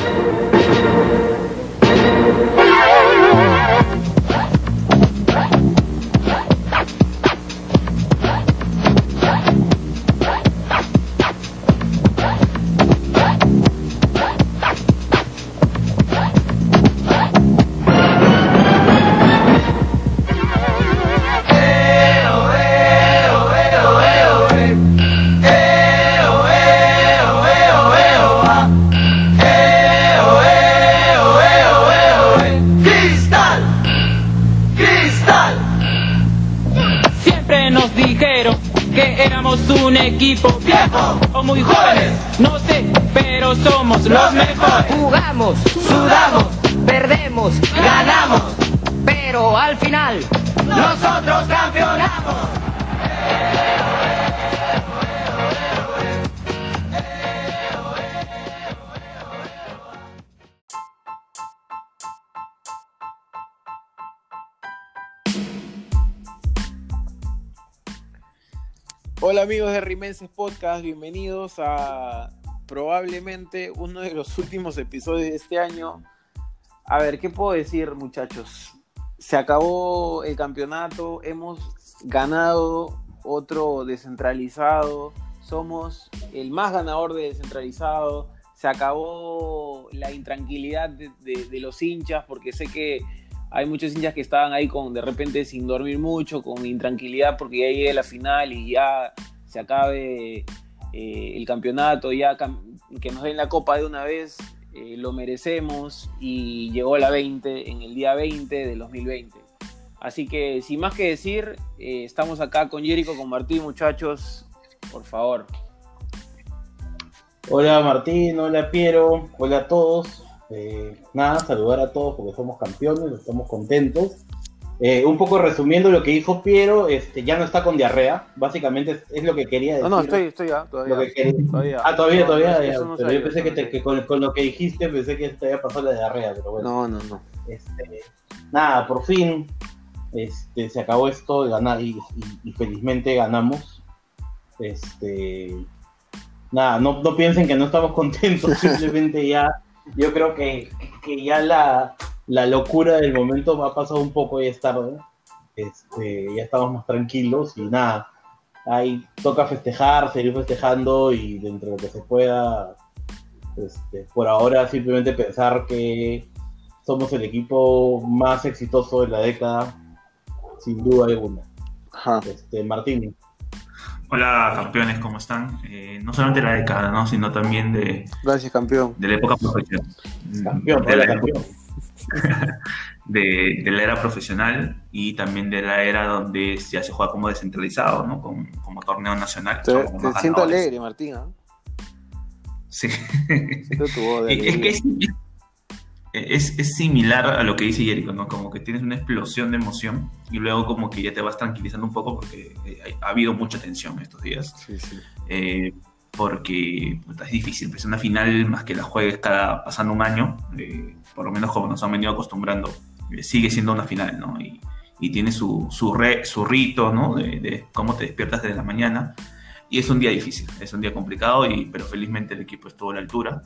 Cristal, Bienvenidos a probablemente uno de los últimos episodios de este año. A ver, ¿qué puedo decir muchachos? Se acabó el campeonato, hemos ganado otro descentralizado, somos el más ganador de descentralizado, se acabó la intranquilidad de, los hinchas porque sé que hay muchos hinchas que estaban ahí con de repente sin dormir mucho, con intranquilidad porque ya llegue la final y ya se acabe eh, el campeonato, ya que nos den la copa de una vez, eh, lo merecemos y llegó la 20 en el día 20 del 2020. Así que sin más que decir, eh, estamos acá con Jerico, con Martín, muchachos, por favor. Hola Martín, hola Piero, hola a todos. Nada, saludar a todos porque somos campeones, estamos contentos. Eh, un poco resumiendo lo que dijo Piero, este, ya no está con diarrea, básicamente es, es lo que quería decir. No, no, estoy, estoy ya, todavía. Lo que quería- todavía. Ah, todavía, No, todavía, eso ya, no pero yo pensé que, te- que con, con lo que dijiste pensé que te había pasado la diarrea, pero bueno. No, no, no. Este, nada, por fin este, se acabó esto ganar y, y- y felizmente ganamos. Este, nada, no, no piensen que no estamos contentos, simplemente ya, yo creo que, que ya la, la locura del momento ha pasado un poco y es tarde. Este, ya estamos más tranquilos y nada, ahí toca festejar, seguir festejando y dentro de lo que se pueda, este, por ahora simplemente pensar que somos el equipo más exitoso de la década, sin duda alguna. Ajá. Este, Martín, Hola campeones, ¿cómo están? Eh, no solamente de la década, ¿no? sino también de, Gracias, campeón. de la época profesional. campeón, de hola, la, campeón. de- de la era profesional y también de la era donde ya se juega como descentralizado, ¿no? Como, como torneo nacional. Te, te siento alegre, Martín. ¿ah? Sí. Es, que es- es similar a lo que dice Jericho, ¿no? Como que tienes una explosión de emoción y luego como que ya te vas tranquilizando un poco porque eh, ha habido mucha tensión estos días. Sí, sí. eh, porque puta, es difícil, pues una final más que la juegues cada pasando un año, eh, por lo menos como nos han venido acostumbrando, eh, sigue siendo una final, ¿no? Y, y tiene su, su, re- su rito, ¿no? De, de cómo te despiertas desde la mañana. Y es un día difícil, es un día complicado, y, pero felizmente el equipo estuvo a la altura.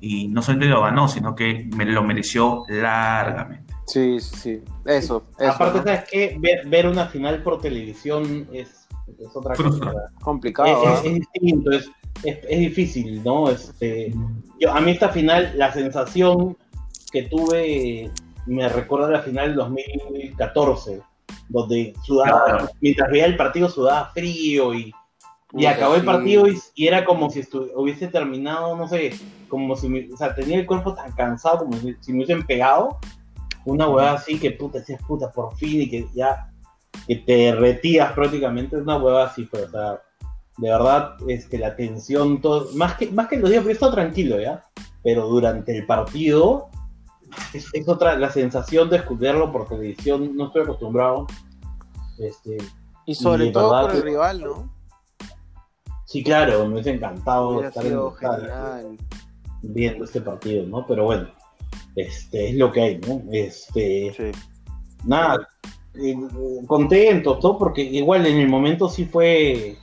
Y no solamente lo ganó, sino que me lo mereció largamente. Sí, sí, sí. Eso, eso. Aparte, ¿no? ¿sabes qué? Ver, ver una final por televisión es, es otra Frustra. cosa. Complicado. es, es- es distinto, es, es, es difícil, ¿no? Este, yo, a mí esta final, la sensación que tuve me recuerda a la final del 2014, donde sudaba, Claro. mientras veía el partido sudaba frío y, y acabó el partido y, y era como si hubiese terminado, no sé, como si me, o sea, tenía el cuerpo tan cansado como si, si me hubiesen pegado, una hueá así que puta, decías puta, por fin y que ya, que te retiras prácticamente, una hueá así, pero o sea, de verdad, este, la tensión, todo, más que, más que los días, porque he estado tranquilo, ¿ya? Pero durante el partido, es, es otra, la sensación de escucharlo por televisión, no estoy acostumbrado. Este, Y sobre y todo verdad por el rival, ¿no? sí, claro, me hubiese encantado Hubiera estar en viendo este partido, ¿no? Pero bueno, este, es lo que hay, ¿no? Este, Sí. nada, eh, contentos, todo, porque igual en el momento sí fue,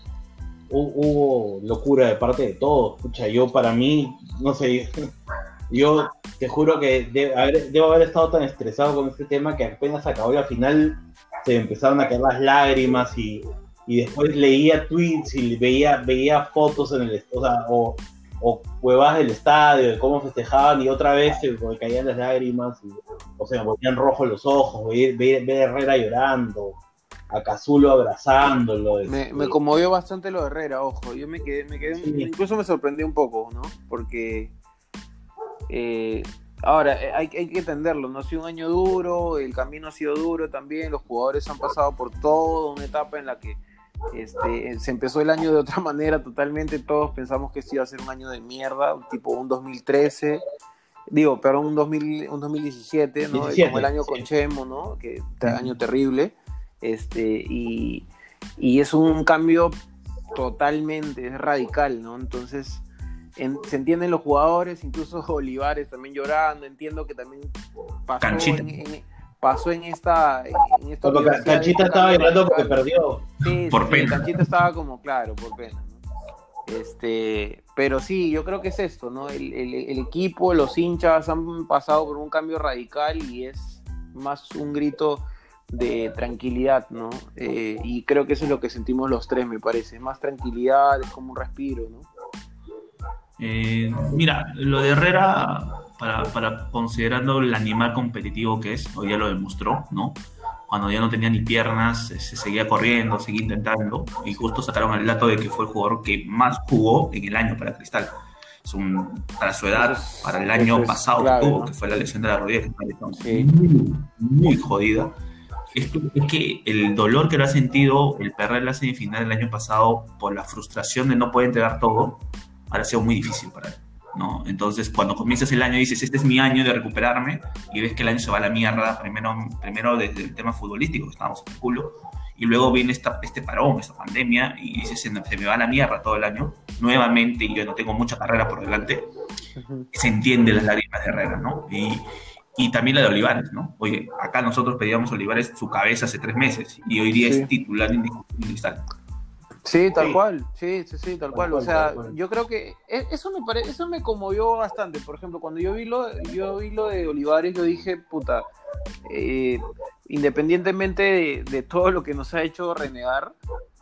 hubo locura de parte de todos. Escucha, yo para mí, no sé, Yo te juro que de- haber- debo haber estado tan estresado con este tema que apenas acabó la final se empezaron a caer las lágrimas y, y después leía tweets y veía, veía fotos en el o sea, o, o huevadas del estadio, de cómo festejaban y otra vez se me caían las lágrimas, y, o sea, me ponían rojos los ojos, ver, ver, ver a Herrera llorando, a Cazulo abrazándolo. Me, me conmovió bastante lo de Herrera, ojo. Yo me quedé, me quedé, Sí. incluso me sorprendí un poco, ¿no? Porque eh, ahora eh, hay, hay que entenderlo, ¿no? Ha sido un año duro, el camino ha sido duro también, los jugadores han pasado por toda una etapa en la que este, se empezó el año de otra manera totalmente, todos pensamos que sí iba a ser un año de mierda, tipo un 2013. Digo, perdón, un, 2000, un 2017, ¿no? 17, Como el año sí. con Chemo, ¿no? Que año terrible. Este, y, y es un cambio totalmente, es radical, ¿no? Entonces, en- se entienden los jugadores, incluso Olivares también llorando, entiendo que también pasó, Canchita. en, en- pasó en esta... En esta Canchita estaba llorando porque perdió. Sí, Por sí, pena. Canchita estaba como, claro, por pena, ¿no? Este, pero sí, yo creo que es esto, ¿no? El, el- el equipo, los hinchas han pasado por un cambio radical y es más un grito de tranquilidad, ¿no? Eh, y creo que eso es lo que sentimos los tres, me parece. Más tranquilidad, es como un respiro, ¿no? Eh, mira, lo de Herrera, para, para considerando el animal competitivo que es, hoy ya lo demostró, ¿no? Cuando ya no tenía ni piernas, eh, se seguía corriendo, seguía intentando, y justo sacaron el dato de que fue el jugador que más jugó en el año para Cristal. Es un, para su edad, para el año pasado clave, que tuvo, ¿no? que fue la lesión de la rodilla, que Sí. muy, muy jodida. Es que, es que el dolor que lo ha sentido el perder la semifinal el año pasado por la frustración de no poder entregar todo, ahora ha sido muy difícil para él. ¿no? Entonces, cuando comienzas el año y dices, este es mi año de recuperarme, y ves que el año se va a la mierda, primero, primero desde el tema futbolístico, que estábamos en el culo, y luego viene esta, este parón, esta pandemia, y dices, se, se me va a la mierda todo el año, nuevamente, y yo no tengo mucha carrera por delante, se entiende las lágrimas de Herrera, ¿no? Y, y también la de Olivares, ¿no? Oye, acá nosotros pedíamos a Olivares su cabeza hace tres meses, y hoy día Sí. es titular indiscutible Cristal. Sí, tal Sí. cual, sí, sí, sí, tal, Tal cual. cual, O sea, yo creo que e- eso me pare... eso me conmovió bastante. Por ejemplo, cuando yo vi lo, yo vi lo de Olivares, yo dije, puta, eh, independientemente de, de todo lo que nos ha hecho renegar,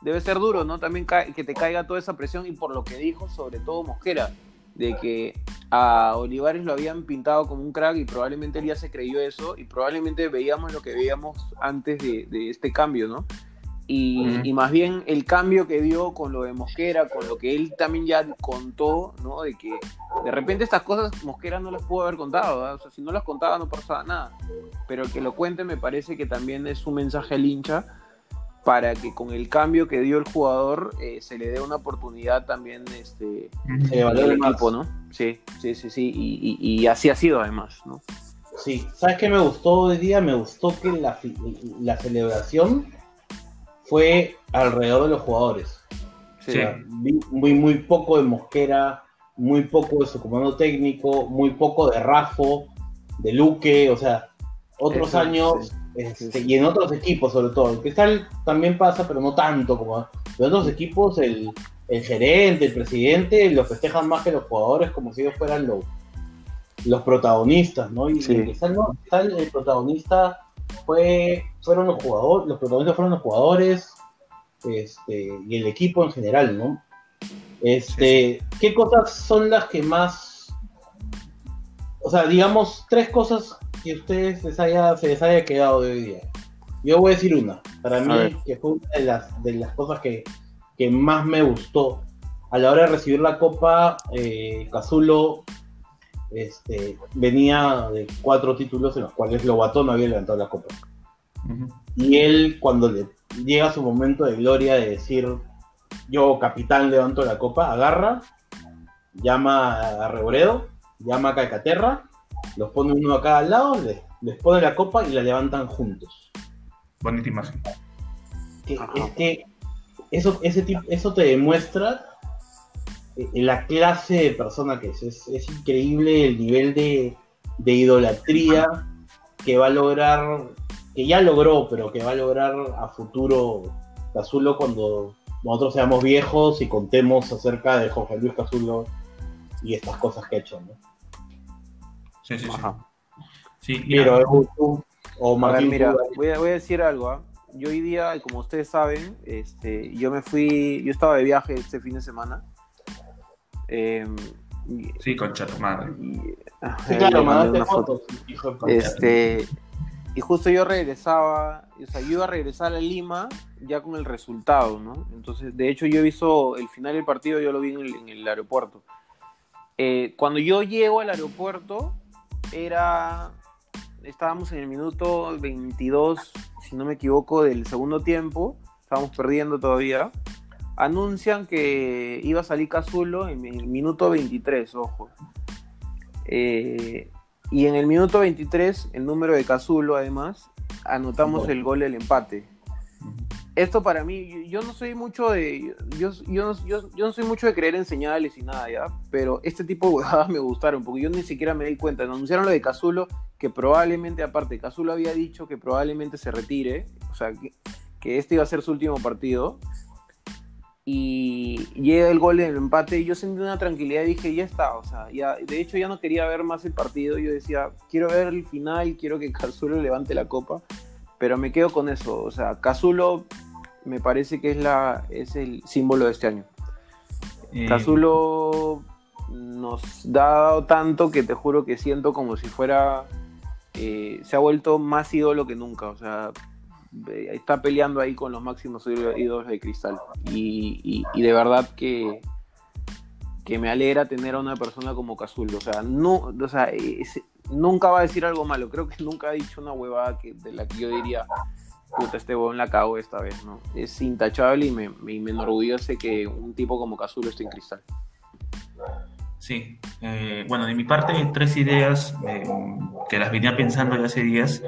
debe ser duro, ¿no? También que te caiga toda esa presión y por lo que dijo, sobre todo Mosquera, de que a Olivares lo habían pintado como un crack y probablemente él ya se creyó eso y probablemente veíamos lo que veíamos antes de, de este cambio, ¿no? Y, más bien el cambio que dio con lo de Mosquera, con lo que él también ya contó, ¿no? De que de repente estas cosas Mosquera no las pudo haber contado, ¿verdad? o sea, si no las contaba no pasaba nada. Pero el que lo cuente me parece que también es un mensaje al hincha para que con el cambio que dio el jugador eh, se le dé una oportunidad también este, Se más. equipo, ¿no? Sí, sí, sí, sí, y, y- y así ha sido además, ¿no? Sí, ¿sabes qué me gustó hoy día? Me gustó que la, la celebración fue alrededor de los jugadores. Sí. O sea, vi muy, muy poco de Mosquera, muy poco de su comando técnico, muy poco de Rafo, de Luque, o sea, otros Eso, años, sí. Este, y en otros equipos sobre todo. El Cristal también pasa, pero no tanto como en otros equipos, el, el gerente, el presidente, lo festejan más que los jugadores como si ellos fueran los, los protagonistas, ¿no? Y Sí. en Cristal no, en Cristal el protagonista fue, fueron los jugadores, los protagonistas fueron los jugadores, este, y el equipo en general, ¿no? Este, ¿qué cosas son las que más, o sea, digamos tres cosas que ustedes les haya, se les haya quedado de hoy día? Yo voy a decir una, para mí que fue una de las, de las cosas que, que más me gustó a la hora de recibir la copa, eh, Cazulo este, venía de cuatro títulos en los cuales Lobato no había levantado la copa. Y él, cuando le llega su momento de gloria de decir, yo capitán levanto la copa, agarra, llama a Reboredo, llama a Calcaterra, los pone uno a cada lado, les, les pone la copa y la levantan juntos. Bonita imagen. Que- es que eso, ese tipo, eso te demuestra eh, la clase de persona que es. Es, es increíble el nivel de, de idolatría que va a lograr, que ya logró, pero que va a lograr a futuro Cazulo cuando nosotros seamos viejos y contemos acerca de Jorge Luis Cazulo y estas cosas que ha hecho. ¿no? Sí, sí, sí. Ajá. Sí, mira, tú, o A ver, mira, voy a, voy a decir algo. ¿ah? Yo hoy día, como ustedes saben, este, yo me fui, yo estaba de viaje este fin de semana. Eh, y- sí, concha tu madre. y- Sí, claro, mandaste una foto. fotos, hijo de. Este, y justo yo regresaba, o sea, yo iba a regresar a Lima ya con el resultado, ¿no? Entonces, de hecho, yo he visto el final del partido, yo lo vi en el, en el aeropuerto. Eh, cuando yo llego al aeropuerto, era. Estábamos en el minuto 22, si no me equivoco, del segundo tiempo. Estábamos perdiendo todavía. Anuncian que iba a salir Cazulo en el minuto 23, ojo. Eh, y en el minuto 23, el número de Cazulo, además, anotamos el gol del empate. Esto para mí, yo, no soy mucho de. Yo, yo, yo, yo no soy mucho de creer en señales y nada, ¿ya? Pero este tipo de huevadas me gustaron, porque yo ni siquiera me di cuenta. Anunciaron lo de Cazulo, que probablemente, aparte, Cazulo había dicho que probablemente se retire, o sea, que, que este iba a ser su último partido. Y llega el gol del empate y yo sentí una tranquilidad y dije, ya está, o sea, ya, de hecho ya no quería ver más el partido, yo decía, quiero ver el final, quiero que Cazulo levante la copa, pero me quedo con eso, o sea, Cazulo me parece que es, la, es el símbolo de este año. Eh, Cazulo nos da dado tanto que te juro que siento como si fuera, eh, se ha vuelto más ídolo que nunca, o sea, está peleando ahí con los máximos ídolos de cristal. Y, y- y de verdad que, que me alegra tener a una persona como Cazulo. O sea, no, o sea es- nunca va a decir algo malo. Creo que nunca ha dicho una huevada que, de la que yo diría, puta, este huevón la cago esta vez. ¿no? Es intachable y me, me, me enorgullece que un tipo como Cazulo esté en cristal. Sí, eh, bueno, de mi parte, tres ideas eh, que las venía pensando ya hace días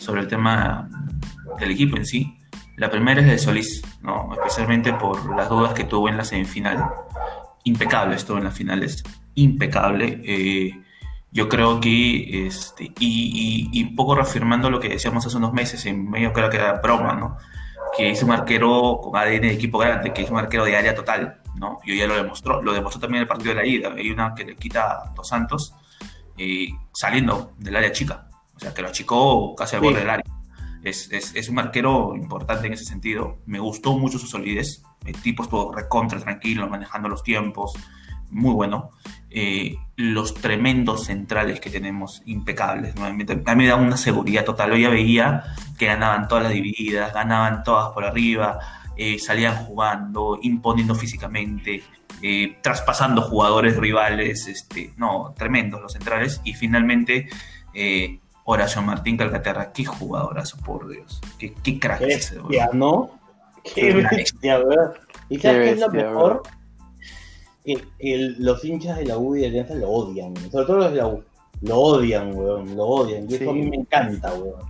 sobre el tema del equipo en sí. La primera es de Solís, ¿no? especialmente por las dudas que tuvo en la semifinal. Impecable estuvo en las finales, impecable. eh, yo creo que, este, y, y, y poco reafirmando lo que decíamos hace unos meses, en medio creo que era broma, ¿no? que es un arquero con ADN de equipo grande, que es un arquero de área total, ¿no? Y hoy ya lo demostró, lo demostró también en el partido de la ida. Hay una que le quita a Dos Santos eh, saliendo del área chica, o sea, que lo achicó casi al Sí. borde del área. Es, es, es un arquero importante en ese sentido. Me gustó mucho su solidez. El tipo estuvo recontra tranquilo, manejando los tiempos. Muy bueno. Eh, los tremendos centrales que tenemos, impecables. ¿no? A mí me da una seguridad total. Hoy ya veía que ganaban todas las divididas, ganaban todas por arriba, eh, salían jugando, imponiendo físicamente, eh, traspasando jugadores rivales. Este, no, tremendos los centrales. Y finalmente, eh, Horacio Martín Calcaterra, qué jugadorazo, por Dios. Qué, qué crack Qué es ese, bestia, ¿no? Qué Qué bestia. ¿Y qué es lo bestia, mejor? Que, los hinchas de la U y de Alianza lo odian, sobre todo los de la U. Lo odian, weón, lo odian. Y eso Sí. a mí me encanta, weón.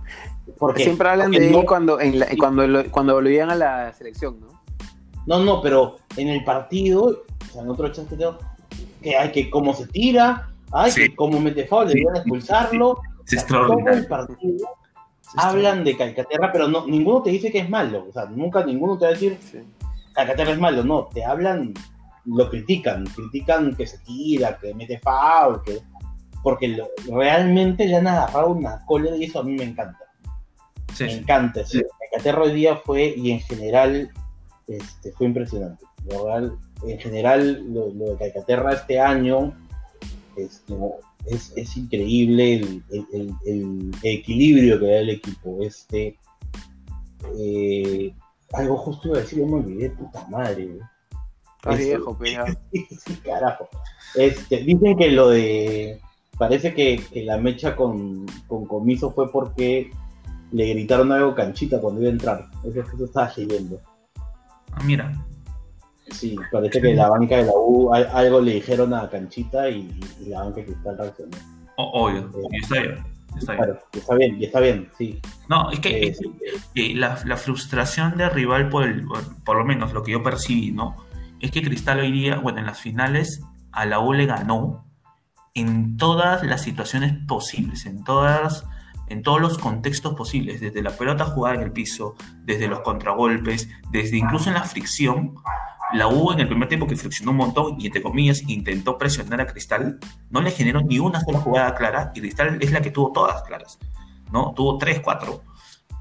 Porque, Siempre hablan porque de no- él cuando, en la- cuando, lo, cuando lo llegan a la selección, ¿no? No, no, pero en el partido, o sea, en otro chat que tengo, que hay que cómo se tira, hay Sí. que cómo mete foul, deberían expulsarlo. Es O sea, todo el extraordinario. partido Es hablan de Calcaterra, pero no, ninguno te dice que es malo. O sea, nunca ninguno te va a decir Sí. Calcaterra es malo. No, te hablan, lo critican. Critican que se tira, que mete foul, que... Porque lo- realmente le han agarrado una cola y eso a mí me encanta. Sí, Me encanta. Sí. Calcaterra hoy día fue, y en general, este, fue impresionante. Verdad, en general, lo, lo de Calcaterra este año este, es, es increíble el, el- equilibrio que da el equipo. Este, eh, algo justo iba a decir, yo me olvidé, puta madre. güey. Viejo, sí, carajo. Este, dicen que lo de. Parece que, que la mecha con, con Comiso fue porque le gritaron algo canchita cuando iba a entrar. Eso, eso estaba leyendo. Ah, mira. Sí, parece que la banca de la U al- algo le dijeron a Canchita y, y la banca de Cristal reaccionó. O- obvio. Y está bien. Está bien. Claro, y está bien, y está bien, sí. No, es que Eh, es- eh, la, la frustración de rival, por, el- por- por lo menos lo que yo percibí, ¿no? Es que Cristal hoy día, bueno, en las finales a la U le ganó en todas las situaciones posibles, en todas en todos los contextos posibles, desde la pelota jugada en el piso, desde los contragolpes, desde incluso en la fricción, la U en el primer tiempo que friccionó un montón y entre comillas intentó presionar a Cristal, no le generó ni una sola jugada clara y Cristal es la que tuvo todas claras, ¿no? Tuvo tres, cuatro.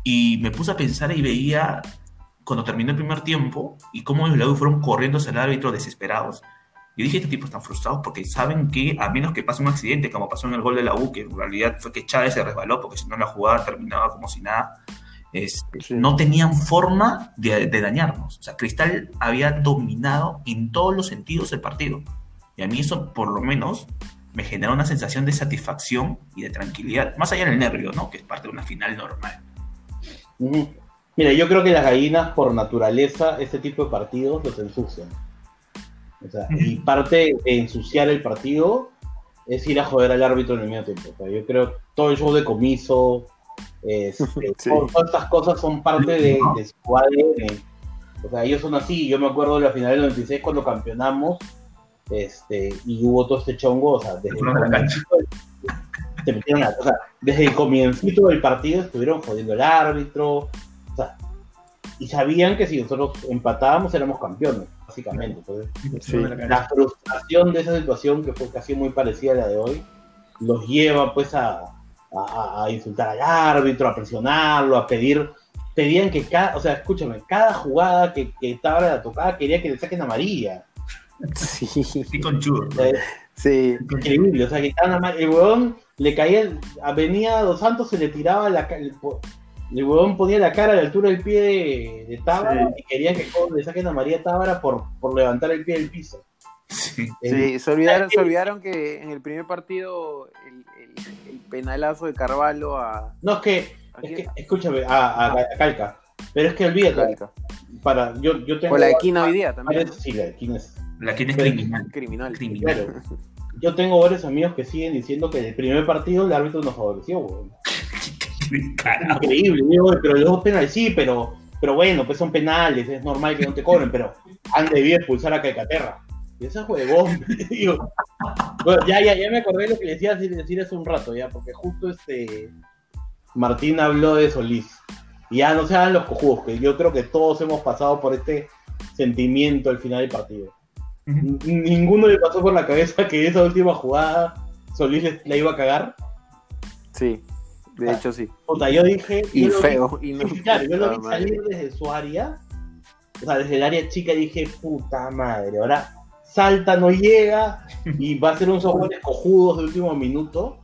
Y me puse a pensar y veía cuando terminó el primer tiempo y cómo los U fueron corriendo hacia el árbitro desesperados. Y dije, este tipo están frustrados porque saben que a menos que pase un accidente, como pasó en el gol de la U, que en realidad fue que Chávez se resbaló porque si no la jugada terminaba como si nada, este, Sí. no tenían forma de, de dañarnos. O sea, Cristal había dominado en todos los sentidos el partido. Y a mí eso, por lo menos, me genera una sensación de satisfacción y de tranquilidad, más allá del nervio, ¿no? Que es parte de una final normal. Ujú. Mira, yo creo que las gallinas, por naturaleza, este tipo de partidos los ensucian. O sea, y parte de ensuciar el partido es ir a joder al árbitro en el medio tiempo. O sea, yo creo que todo el show de comiso, Sí. todo- todas estas cosas son parte de, de su ADN. O sea, ellos son así. Yo me acuerdo de la final del 96 cuando campeonamos este, y hubo todo este chongo. O sea, desde el, comiencito del- se metieron a- o sea, desde el comiencito del partido estuvieron jodiendo al árbitro. Sea, y sabían que si nosotros empatábamos éramos campeones, básicamente. Entonces, Sí. la frustración de esa situación, que fue casi muy parecida a la de hoy, los lleva pues a, a- a insultar al árbitro, a presionarlo, a pedir, pedían que cada, o sea, escúchame, cada jugada que, que Tábara la tocaba quería que le saquen amarilla. Sí, Sí, conchudo. O sea, es sí, increíble, o sea, que estaban amar- el huevón le caía, venía a Dos Santos, se le tiraba la el, huevón ponía la cara a la altura del pie de, de Tábara y quería que le saquen a Tábara por, por levantar el pie del piso. Sí. sí, se olvidaron, se olvidaron que en el primer partido el, el- el penalazo de Carvalho a, No, es que ¿a Es que, escúchame, a, a- a Calca. Pero es que olvídate, Calca. para, yo, yo tengo... O la de Quina hoy día también. Sí, la de Quina es- La quien es criminal. Criminal. Criminal. Claro. Yo tengo varios amigos que siguen diciendo que en el primer partido el árbitro nos favoreció, weón. Increíble, digo, pero los dos penales sí, pero, pero bueno, pues son penales, es normal que no te cobren, pero han debido expulsar a Calcaterra. Y ese es huevón, digo. Bueno, ya, ya, ya me acordé de lo que le decía decir, decir hace un rato, ya, porque justo este Martín habló de Solís. Y ya no se hagan los cojudos, que yo creo que todos hemos pasado por este sentimiento al final del partido. Ninguno le pasó por la cabeza que esa última jugada Solís le- la iba a cagar. Sí, de hecho sí. Yo dije. Y yo lo vi- feo. Y no, claro, yo lo vi salir desde su área, o sea, desde el área chica dije, puta madre, ahora salta, no llega y va a ser un software cojudos de último minuto.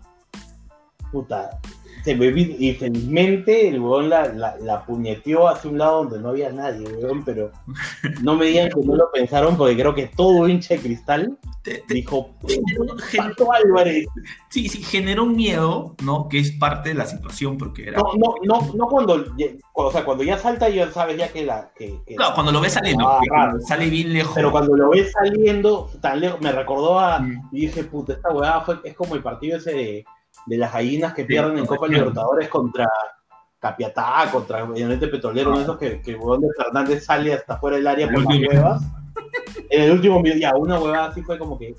Puta, se vi- y felizmente el weón la, la, la puñeteó hacia un lado donde no había nadie, weón, pero no me digan que no lo pensaron porque creo que todo hincha de cristal Te- te- dijo, Pato Álvarez. sí, sí, generó un miedo, ¿no? Que es parte de la situación, porque era. No, no, no, no cuando, o sea, cuando ya salta ya sabes ya que la... Que, que- Claro, cuando lo ves saliendo, Ah, raro. sale bien lejos. Pero cuando lo ves saliendo tan lejos, me recordó a. Mm. Y dije, puta, esta weá fue, es como el partido ese de, de las gallinas que Sí, pierden en Copa. Libertadores contra Capiatá, contra Medianete Petrolero, uno de esos que, que de Fernández sale hasta fuera del área por las huevas. En el último video, ya, una huevada así fue como que.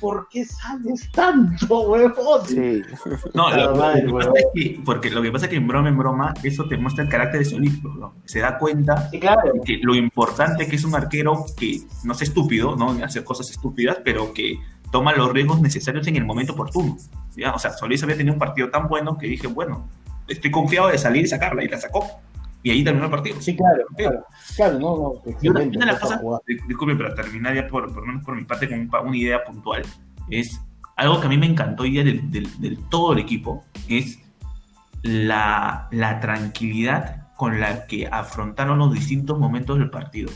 ¿Por qué sales tanto, huevón? Sí, No, lo, La lo madre, que pasa huevón. es que, porque lo que pasa es que en broma en broma, eso te muestra el carácter de Solís, ¿no? Se da cuenta Sí, claro. de que lo importante que es un arquero que no es estúpido, ¿no? Hace cosas estúpidas, pero que toma los riesgos necesarios en el momento oportuno. ¿ya? O sea, Solís había tenido un partido tan bueno que dije, bueno, estoy confiado de salir y sacarla, y la sacó. Y ahí terminó el partido. Sí, claro. Claro, claro no, no. Y una, de las cosas, disculpe, para terminar ya por, por menos por mi parte con una idea puntual, es algo que a mí me encantó día del, del- del todo el equipo, es la, la tranquilidad con la que afrontaron los distintos momentos del partido.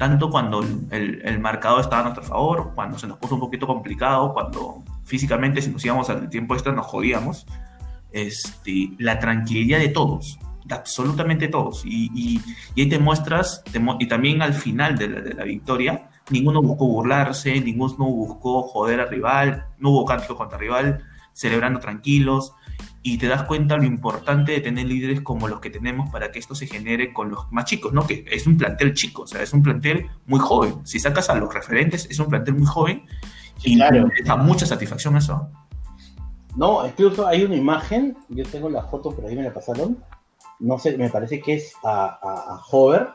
Tanto cuando el, el- marcador estaba a nuestro favor, cuando se nos puso un poquito complicado, cuando físicamente si nos íbamos al tiempo extra nos jodíamos. Este, la tranquilidad de todos, de absolutamente todos. Y, y- y ahí te muestras, te y también al final de la, de la victoria, ninguno buscó burlarse, ninguno buscó joder al rival, no hubo cánticos contra el rival, celebrando tranquilos, y te das cuenta lo importante de tener líderes como los que tenemos para que esto se genere con los más chicos, ¿no? Que es un plantel chico, o sea, es un plantel muy joven. Si sacas a los referentes, es un plantel muy joven Sí, y claro. da mucha satisfacción eso. No, incluso hay una imagen, yo tengo la foto por ahí, me la pasaron. No sé, me parece que es a, a, a Hover,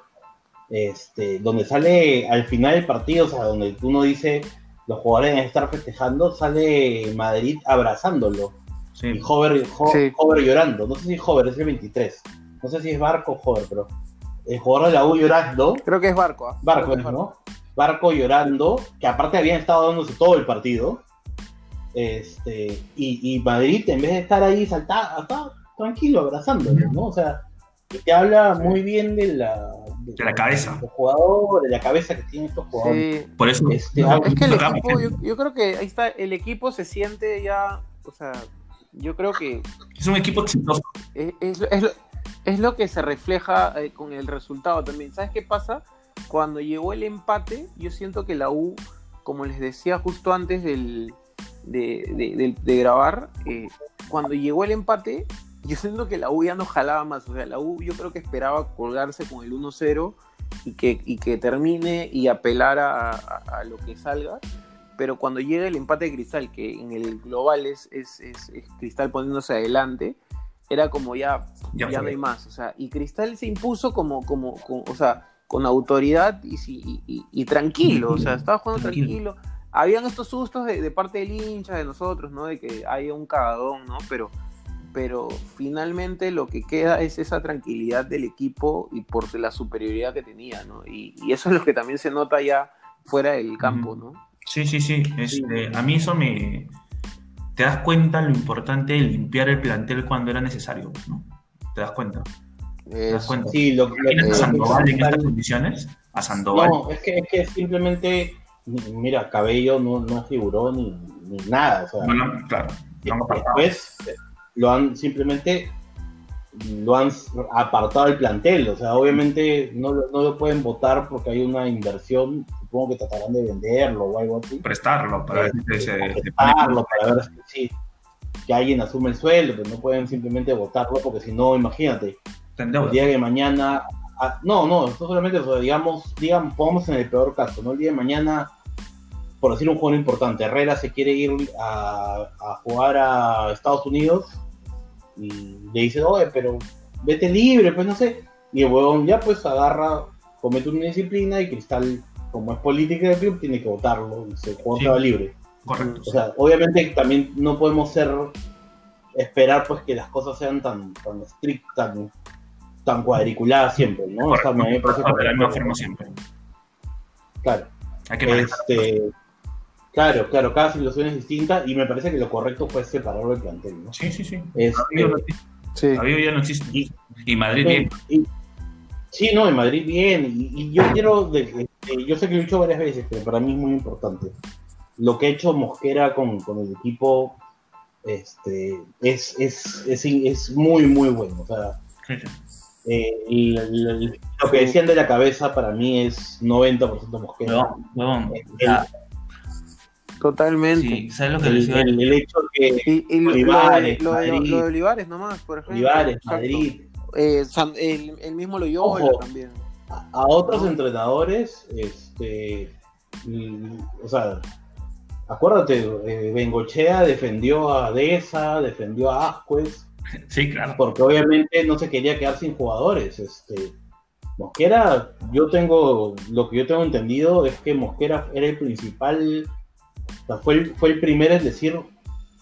este, donde sale al final del partido, o sea, donde uno dice los jugadores deben estar festejando, sale Madrid abrazándolo. Sí. Y Hover, Ho- Sí. Hover llorando. No sé si es Hover, es el 23. No sé si es Barco o Hover, pero el jugador de la U llorando. Creo que es Barco. ¿ah? Barco, es ¿no? Barco llorando, que aparte habían estado dándose todo el partido. Este, y, y Madrid, en vez de estar ahí saltado, está tranquilo, abrazándolo, ¿no? O sea, te habla muy bien de la, De la cabeza. Los jugadores, de la cabeza que tienen estos jugadores. Sí. Por eso. Este, no, Es que el equipo, yo, yo creo que ahí está, el equipo se siente ya, o sea, yo creo que Es un equipo exitoso. es, es, es lo, es lo que se refleja eh, con el resultado también. ¿Sabes qué pasa? Cuando llegó el empate, yo siento que la U, como les decía justo antes del, de, de- de- de grabar, eh, cuando llegó el empate, yo siento que la U ya no jalaba más. O sea, la U yo creo que esperaba colgarse con el 1-0 y que, y que termine y apelar a, a- a lo que salga. Pero cuando llega el empate de Cristal, que en el global es, es, es- es Cristal poniéndose adelante, era como ya, Ya ya, no hay más. O sea, y Cristal se impuso como, como, como- o sea, con autoridad y, y, y- y tranquilo. O sea, estaba jugando Tranquilo. tranquilo. Habían estos sustos de, de parte del hincha, de nosotros, ¿no? De que haya un cagadón, ¿no? Pero, pero finalmente lo que queda es esa tranquilidad del equipo y por la superioridad que tenía, ¿no? Y, y eso es lo que también se nota ya fuera del campo, ¿no? Sí, sí, sí. Este, a mí eso me. Te das cuenta lo importante de limpiar el plantel cuando era necesario, ¿no? Te das cuenta. Te das cuenta. Sí, lo, lo- ¿Imaginas a lo- Sandoval en lo- estas condiciones? A Sandoval. No, es que, es que simplemente, mira, Cabello no, no figuró ni, ni nada. O sea, Bueno, claro. lo después lo han simplemente lo han apartado del plantel. O sea, obviamente no, lo- no lo pueden votar porque hay una inversión. Supongo que tratarán de venderlo o algo así. prestarlo para ver si se, se- para ver si, si- que alguien asume el sueldo, pero no pueden simplemente votarlo porque si no, imagínate, el día de mañana, ah, no, no, esto solamente, o sea, digamos, digamos, pongamos en el peor caso, ¿no? El día de mañana, por decir un juego importante, Herrera se quiere ir a, a jugar a Estados Unidos y le dice, oye, pero vete libre, pues no sé, y el huevón ya pues agarra, comete una disciplina y Cristal, como es política del club, tiene que votarlo y se el juego Sí. libre. Correcto. O sea, obviamente también no podemos ser esperar pues que las cosas sean tan tan estrictas, tan, tan cuadriculadas siempre, ¿no? O sea, a mí me parece de la misma forma siempre. claro, Hay que manejar. este, claro, claro, cada situación es distinta y me parece que lo correcto fue separarlo del plantel, ¿no? Sí, sí, sí. Este. Sí. Ya no existe. Y- Y Madrid bien. y- sí, no, en Madrid bien, y, y yo quiero, de- de- yo sé que lo he dicho varias veces, pero para mí es muy importante. Lo que ha hecho Mosquera con, con el equipo este, es, es, es, es muy, muy bueno. O sea, Sí, sí. Eh, y el- el- lo que decían de la cabeza para mí es 90% Mosquera. Huevón, huevón. El- O sea, Totalmente. sí, ¿sabes lo que El, hecho que Y, y lo, Olivares, lo de, lo de- lo de Olivares nomás, por ejemplo. Olivares, Exacto. Madrid, Eh, San- el, el mismo Loyola Ojo. también. a, a otros entrenadores, este, y- o sea, acuérdate, eh, Bengochea defendió a Deza, defendió a Ascuez, Sí, claro. porque obviamente no se quería quedar sin jugadores. Este, Mosquera, yo tengo, lo que yo tengo entendido es que Mosquera era el principal, o sea, fue el, fue el primero en decir,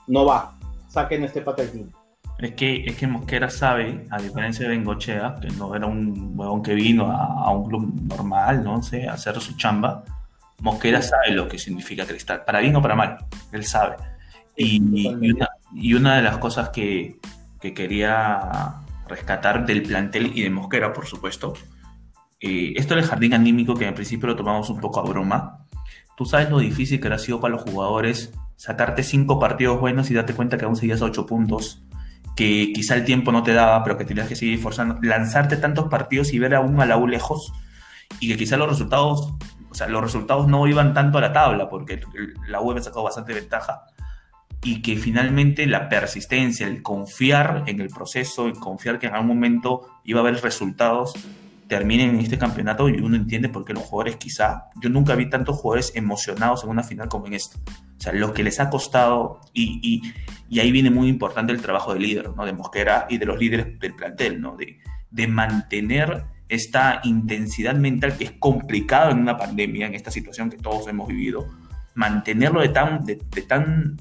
no va, saquen este pata del club. Es que, es que Mosquera sabe, a diferencia de Bengochea, que no era un huevón que vino a, a un club normal, no sé, a hacer su chamba, Mosquera sabe lo que significa cristal, para bien o para mal, él sabe. Y, y una, y una de las cosas que, que quería rescatar del plantel y de Mosquera, por supuesto, eh, esto del jardín anímico que al principio lo tomamos un poco a broma, tú sabes lo difícil que ha sido para los jugadores sacarte cinco partidos buenos y darte cuenta que aún seguías a ocho puntos, que quizá el tiempo no te daba, pero que tenías que seguir forzando, lanzarte tantos partidos y ver aún a la U lejos y que quizá los resultados, o sea, los resultados no iban tanto a la tabla porque la U había sacado bastante ventaja y que finalmente la persistencia, el confiar en el proceso, el confiar que en algún momento iba a haber resultados, terminen en este campeonato y uno entiende por qué los jugadores quizá, yo nunca vi tantos jugadores emocionados en una final como en esta. O sea, lo que les ha costado y, y, y ahí viene muy importante el trabajo del líder, ¿no? De Mosquera y de los líderes del plantel, ¿no? De, de mantener esta intensidad mental que es complicado en una pandemia, en esta situación que todos hemos vivido, mantenerlo de tan, de, de tan,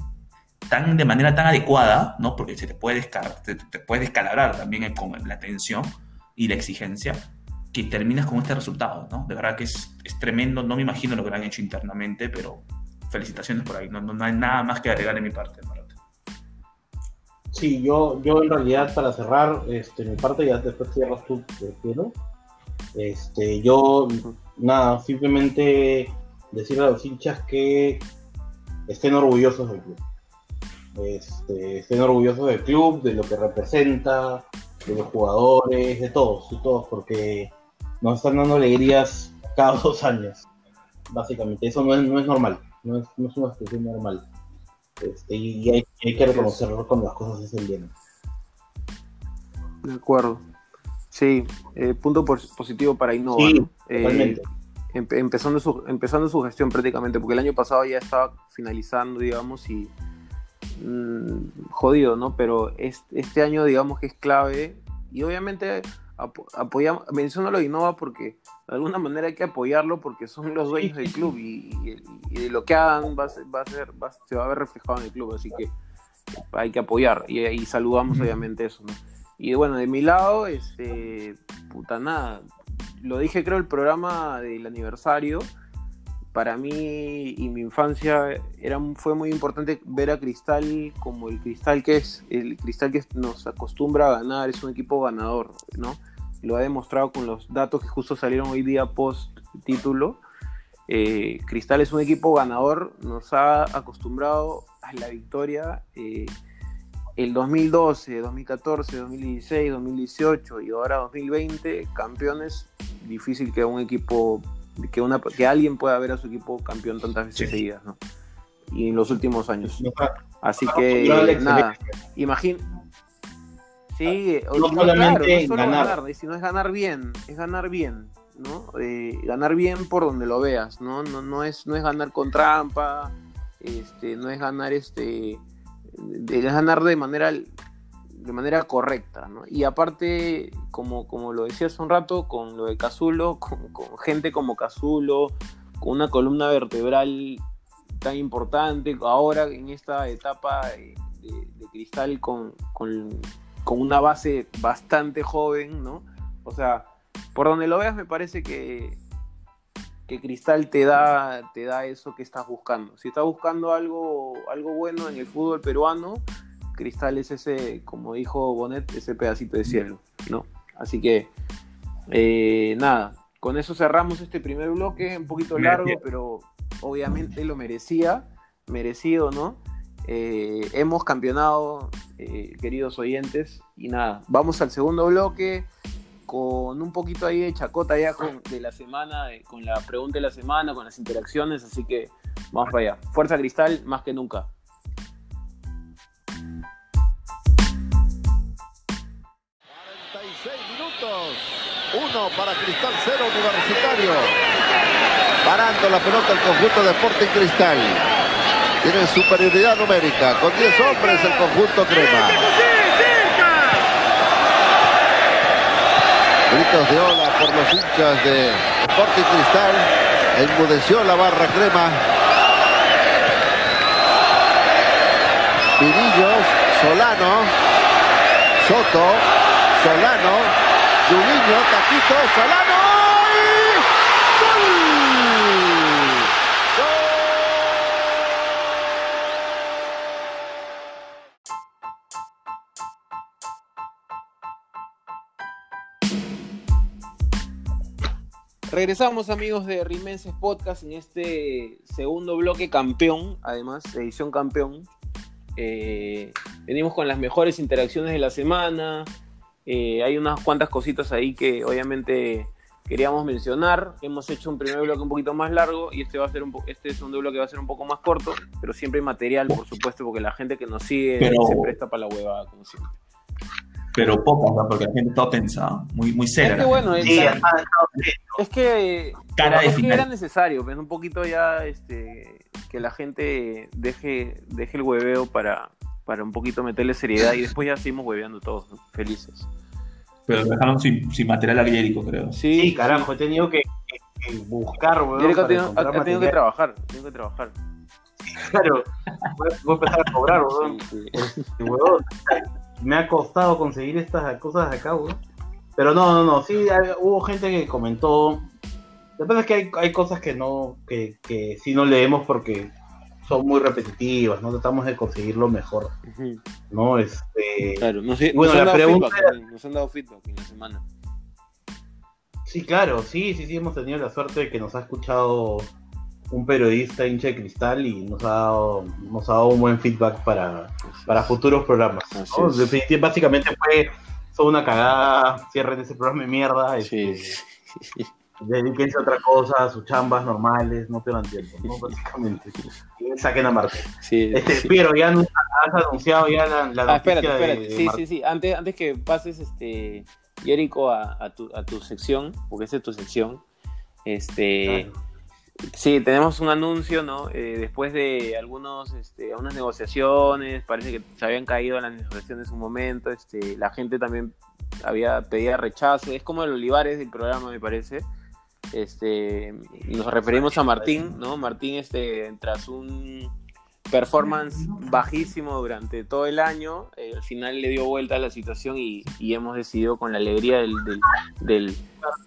tan, de manera tan adecuada, ¿no? Porque se te puede, descar te, te puede descalabrar también con la tensión y la exigencia, que terminas con este resultado, ¿no? De verdad que es, es tremendo, no me imagino lo que han hecho internamente, pero felicitaciones por ahí, no, hay nada más que agregar de mi parte, en verdad. Sí, yo, yo en realidad para cerrar este, mi parte, ya después cierras tú, prefiero. Este, yo, nada, simplemente decirle a los hinchas que estén orgullosos del club. Este, estén orgullosos del club, de lo que representa, de los jugadores, de todos, de todos, porque nos están dando alegrías cada dos años, básicamente. Eso no es, no es normal, no es, no es una situación normal. Este, y hay, hay que reconocerlo cuando las cosas se hacen bien. De acuerdo. Sí, eh, punto pos- positivo para Innova. Sí, ¿no? Eh, empe- empezando, su, empezando su gestión prácticamente, porque el año pasado ya estaba finalizando, digamos, y mm, jodido, ¿no? Pero este, este año, digamos que es clave, y obviamente apoyamos, menciono de Innova porque de alguna manera hay que apoyarlo porque son los dueños del club y, y- y lo que hagan va a ser, va a ser, va- se va a ver reflejado en el club, así que hay que apoyar y, y saludamos obviamente eso, ¿no? Y bueno, de mi lado, este, puta nada, lo dije creo el programa del aniversario, para mí y mi infancia era, fue muy importante ver a Cristal como el Cristal que es, el Cristal que nos acostumbra a ganar, es un equipo ganador, ¿no? Lo ha demostrado con los datos que justo salieron hoy día post título. Eh, Cristal es un equipo ganador, nos ha acostumbrado a la victoria. eh, el 2012, 2014, 2016, 2018 y ahora 2020, campeones, difícil que un equipo, que, una, que alguien pueda ver a su equipo campeón tantas veces Sí. seguidas, ¿no? Y en los últimos años. Así que, nada, excelencia. Sí, No no, solamente claro, no es solo ganar. ganar, sino es ganar bien, es ganar bien, ¿no? Eh, ganar bien por donde lo veas, ¿no? No, no, es, no es ganar con trampa, este, no es ganar este, de- es ganar de manera, de manera correcta, ¿no? Y aparte, como, como lo decía hace un rato, con lo de Cazulo, con, con gente como Cazulo, con una columna vertebral tan importante, ahora en esta etapa de, de- de cristal con, con, con una base bastante joven, ¿no? O sea, por donde lo veas me parece que, que Cristal te da, te da eso que estás buscando. Si estás buscando algo, algo bueno en el fútbol peruano, Cristal es ese, como dijo Bonet, ese pedacito de cielo, ¿no? Así que, eh, nada, con eso cerramos este primer bloque, un poquito largo, pero obviamente lo merecía, merecido, ¿no? Eh, hemos campeonado, eh, queridos oyentes, y nada, vamos al segundo bloque con un poquito ahí de chacota ya de la semana, con la pregunta de la semana, con las interacciones, así que vamos para allá. Fuerza Cristal, más que nunca. 46 minutos. Uno para Cristal, cero Universitario. Parando la pelota el conjunto de Sporting Cristal. Tienen superioridad numérica. Con 10 hombres el conjunto crema. Gritos de ola por los hinchas de Sporting Cristal. Enmudeció la barra crema. Pinillos, Solano, Soto, Solano, Juninho, Taquito, Solano Regresamos amigos de Rimenses Podcast en este segundo bloque campeón, además, edición campeón. Eh, venimos con las mejores interacciones de la semana. Eh, hay unas cuantas cositas ahí que obviamente queríamos mencionar. Hemos hecho un primer bloque un poquito más largo y este va a ser un este segundo bloque va a ser un poco más corto, pero siempre hay material, por supuesto, porque la gente que nos sigue Pero- se presta para la huevada, como siempre. Pero pocas, ¿no? porque la gente está tensa, muy, muy seria. Es que bueno, gente. Sí, es-. Es que, Cara de es que era necesario, pues un poquito ya este, que la gente deje, deje el hueveo para, para un poquito meterle seriedad y después ya seguimos hueveando todos, ¿no? felices. Pero lo dejaron sin, sin material a Jericho, creo. Sí, Sí, carajo, he tenido que, que- que buscar, weón. Para tenido, encontrar ha- ha tenido que trabajar, ha tenido que trabajar. Claro, voy a, voy a empezar a cobrar, weón. Sí, weón, me ha costado conseguir estas cosas acá, weón. Pero no, no, no, sí, hay- hubo gente que comentó. Lo que pasa es que hay, hay cosas que no, que, que sí no leemos porque son muy repetitivas, ¿no? Tratamos de conseguir lo mejor. ¿no? Este, Claro, nos, Bueno, la pregunta feedback, nos han dado feedback en la semana. Sí, claro, sí, sí, sí, hemos tenido la suerte de que nos ha escuchado un periodista hincha de cristal y nos ha dado, nos ha dado un buen feedback para, para futuros programas. ¿no? básicamente fue, fue una cagada, cierren ese programa de mierda, Sí, este, dedíquense a otra cosa, a sus chambas normales, no pierdan tiempo, ¿no? Básicamente. Y saquen a Martín. sí, Este, sí. Piero, ya has anunciado ya la, la Ah, espérate, de- espérate. de sí, Martín. sí, sí. Antes, antes que pases, este, Jericho, a, a, tu, a tu sección, porque esa es tu sección. Este, Claro. Sí, tenemos un anuncio, ¿no? Eh, después de algunos, este, unas negociaciones, parece que se habían caído las negociaciones un momento. Este, la gente también había pedido rechazo. Es como el Olivares del programa, me parece. Este, nos referimos a Martín, ¿no? Martín, este, tras un performance bajísimo durante todo el año, eh, al final le dio vuelta a la situación y, y hemos decidido con la alegría del, del, del,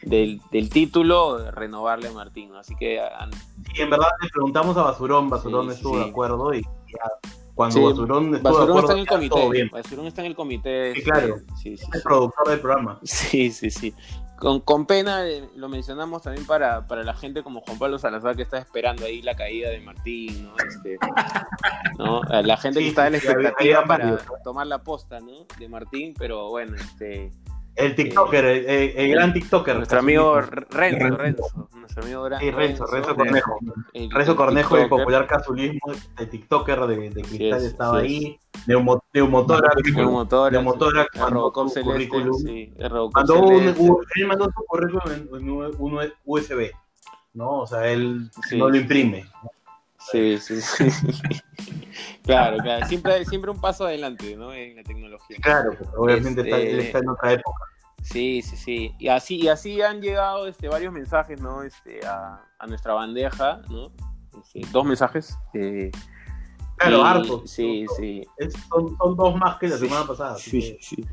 del- del título renovarle a Martín. Así que a- Sí, en verdad le preguntamos a Basurón, Basurón Sí, estuvo sí. de acuerdo y ya, cuando Sí, Basurón estuvo de Basurón acuerdo, está en el todo comité, bien. Basurón está en el comité. Sí, claro. Sí, sí, Es el productor del programa. Sí, sí, sí. Con, con pena eh, lo mencionamos también para, para la gente como Juan Pablo Salazar que está esperando ahí la caída de Martín, ¿no? Este, ¿no? La gente que está en la expectativa para tomar la posta, ¿no? De Martín, pero bueno, este, El TikToker, el, el- el gran TikToker. nuestro amigo. Renzo, Renzo. Renzo, nuestro amigo gran- Sí, Renzo, Renzo Cornejo. el- Renzo el Cornejo, el popular casulismo de TikToker de, de Cristal es, estaba sí ahí. Neumo, Neumotórax, Neumotórax, Neumotórax el mandó Robocop currículum. sí, Mandó un, un- él mandó su currículum en, en un USB. ¿no? O sea, él Sí. no lo imprime. Sí, sí, sí. claro, claro. Siempre, siempre un paso adelante, ¿no? En la tecnología. Claro, porque obviamente está- Este- él está en otra época. Sí, sí, sí. Y así, y así han llegado este, varios mensajes, ¿no? Este, a, a nuestra bandeja, ¿no? Este, dos mensajes. eh, Claro, y- hartos. Sí, sí. Son, son dos más que la Sí, semana pasada. así Sí, que- sí.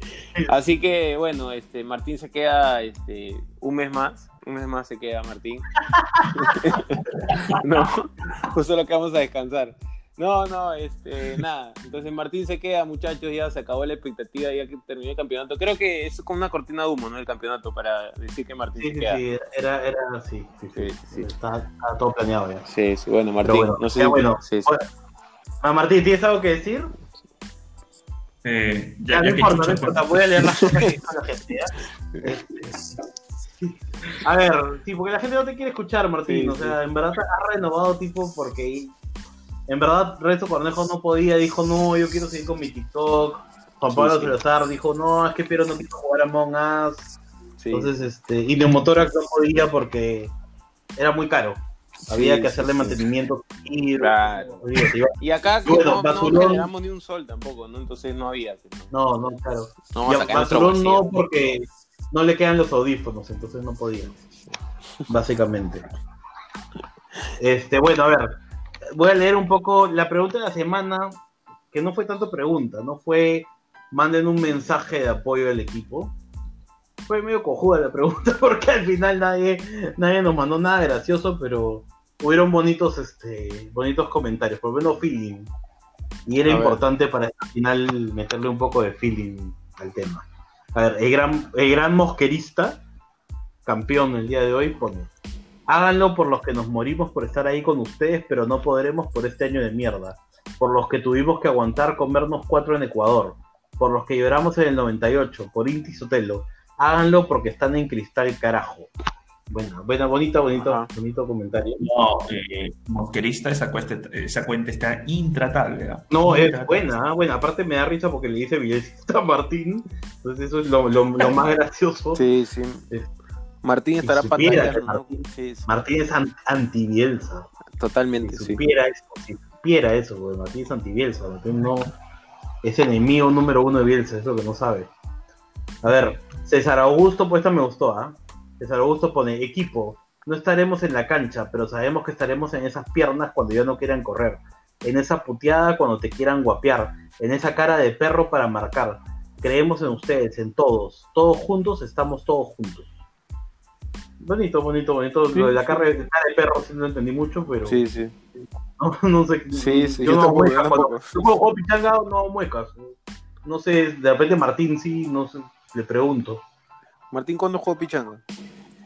Así que, bueno, este, Martín se queda este, un mes más. Un mes más se queda Martín. no, justo lo que vamos a descansar. No, no, este, nada. Entonces Martín se queda, muchachos, ya se acabó la expectativa, ya que terminó el campeonato. Creo que es como una cortina de humo, ¿no? El campeonato para decir que Martín Sí, se sí, queda. sí, era, era así. Sí, sí, Sí, está todo planeado ya. Sí, sí, bueno, Martín. Bueno, no sé si- bueno. sí, sí. Bueno, ah, Martín, ¿tienes algo que decir? Eh, Ya, ya, no importa, no importa, voy a leer las cosas que dijo la gente. Este, A ver, sí, porque la gente no te quiere escuchar, Martín. Sí, o sea, en verdad ha renovado tipo porque en verdad Renzo Cornejo no podía, dijo no, yo quiero seguir con mi TikTok. Juan Pablo sí. Salazar dijo no, es que Piero no quiso jugar a Among Us. Sí. Entonces, este, y Neumotórax no podía porque era muy caro. Había Sí, que sí, hacerle sí. mantenimiento. Y, Claro. Y acá que Bueno, no, no Basurón- generamos ni un sol tampoco, ¿no? Entonces no había. ¿no? No, no, claro. No Basurón no porque no le quedan los audífonos, entonces no podía. Básicamente. Este, bueno, a ver. Voy a leer un poco la pregunta de la semana, que no fue tanto pregunta, no fue manden un mensaje de apoyo al equipo. Fue medio cojuda la pregunta porque al final nadie, nadie nos mandó nada gracioso, pero hubieron bonitos, este, bonitos comentarios, por lo menos feeling. Y era importante para al final meterle un poco de feeling al tema. A ver, el gran, el gran mosquerista, campeón el día de hoy, pone. Háganlo por los que nos morimos por estar ahí con ustedes, pero no podremos por este año de mierda. Por los que tuvimos que aguantar comernos cuatro en Ecuador. Por los que lloramos en el 98, por Inti Sotelo. Háganlo porque están en cristal carajo. Bueno, buena, bonita, bonito, Ajá. bonito comentario. No, eh, mosquerista, esa cuenta, esa cuenta está intratable. ¿ah? No, es Intratable. buena, ah, buena. Aparte me da risa porque le dice Villecita a Martín. Entonces eso es lo, lo- lo más gracioso. Sí, sí. Es- Martín estará que ¿no? Martín- Sí, sí, Martín es an- anti-Bielsa. totalmente, Si sí. supiera eso, si supiera eso, porque Martín es anti-Bielsa. Martín no es enemigo número uno de Bielsa, es lo que no sabe. A ver, César Augusto, pues esta me gustó, ¿ah? César Augusto pone, equipo, no estaremos en la cancha, pero sabemos que estaremos en esas piernas cuando ya no quieran correr, en esa puteada cuando te quieran guapear, en esa cara de perro para marcar. Creemos en ustedes, en todos. Todos juntos, estamos todos juntos. Bonito, bonito, bonito. Sí, Lo de la cara de, cara de perro sí no entendí mucho, pero Sí, sí. no, no sé. Sí, sí, yo, yo no muecas cuando- juego pichanga no muecas. No sé, de repente Martín sí, no sé, le pregunto. Martín, ¿cuándo jugó Pichanga?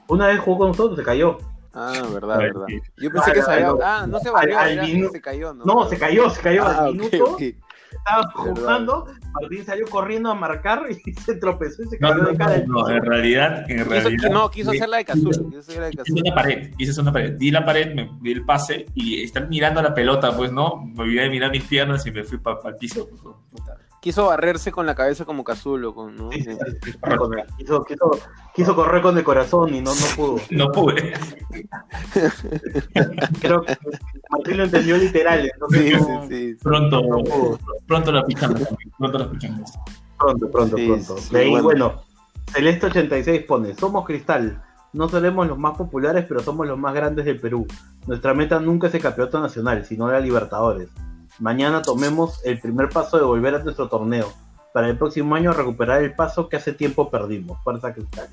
Una vez jugó con nosotros, se cayó. Ah, verdad, verdad. sí. Yo pensé que se Ah, había... no. Ah, no se valió, Al- al era que minu- se cayó, ¿no? No, se cayó, se cayó Ah, al minuto. ok. Estaba jugando, Martín salió corriendo a marcar y se tropezó y se No, cayó no, de cara. no, en realidad, en Quiso- realidad. no, quiso hacer la de Cazulo. Quiso hacer la de Hice una pared, hice una pared. Di la pared, me di el pase y estar mirando la pelota, pues no. Me olvidé de mirar mis piernas y me fui para el piso. pues, puta. Quiso barrerse con la cabeza como Cazulo, con, ¿no? Sí, quiso, quiso, quiso correr con el corazón y no, no pudo. No pude. Creo que Martín lo entendió literal, entonces Sí, no- sí, sí. sí. Pronto, no pudo. pronto la pichamos. Pronto la pichamos. Pronto, pronto, Sí, pronto. sí, de ahí, bueno. bueno, Celeste86 pone, somos Cristal, no seremos los más populares, pero somos los más grandes del Perú. Nuestra meta nunca es el campeonato nacional, sino la Libertadores. Mañana tomemos el primer paso de volver a nuestro torneo, para el próximo año recuperar el paso que hace tiempo perdimos. Fuerza Cristal.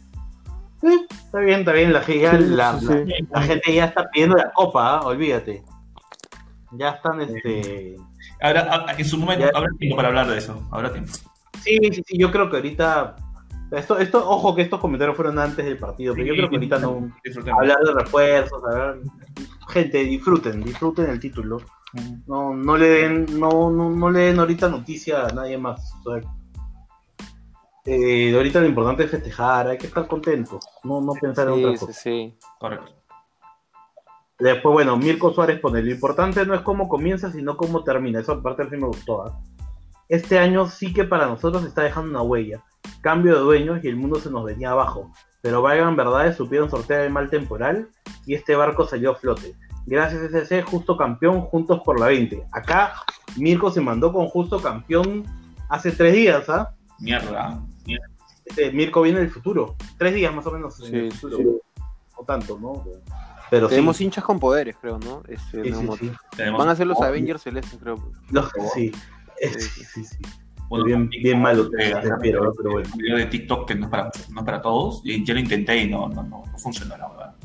Sí, está bien, está bien, la, ya- Sí, la- sí, la- sí. la gente ya está pidiendo la copa, ¿ah? olvídate. Ya están, este... Ahora, a- en su momento, Ya. habrá tiempo para hablar de eso. Habrá tiempo. Sí, sí, sí, yo creo que ahorita. Esto, esto, ojo que estos comentarios fueron antes del partido, pero yo creo que ahorita no. Hablar de refuerzos, hablar. Gente, disfruten, disfruten el título. No, no le den, no, no, no le den ahorita noticia a nadie más. O sea, eh, ahorita lo importante es festejar, hay que estar contentos, no, no pensar en Sí, otra sí, cosa. sí. Correcto. Después, bueno, Mirko Suárez pone, lo importante no es cómo comienza, sino cómo termina. Eso aparte sí me gustó. ¿ah? Este año sí que para nosotros está dejando una huella. Cambio de dueños y el mundo se nos venía abajo. Pero valgan verdades, supieron sortear el mal temporal y este barco salió a flote. Gracias SC, justo campeón, juntos por la 20. Acá Mirko se mandó con justo campeón hace tres días, ¿ah? Mierda. mierda. Este, Mirko viene del futuro. Tres días más o menos en Sí, el sí, futuro. sí. No tanto, ¿no? Pero sí. Tenemos hinchas con poderes, creo, ¿no? Este, Sí, sí, Neomoto. sí. Tenemos Van a ser los Avengers celestes, creo. Los- sí. Sí, Sí, sí, sí. un- bien, bien malo te, Eh, te refiero, ¿no? pero bueno. un video de TikTok que no es para, no es para todos. Y yo lo intenté y no, no, no, no funcionó, la verdad.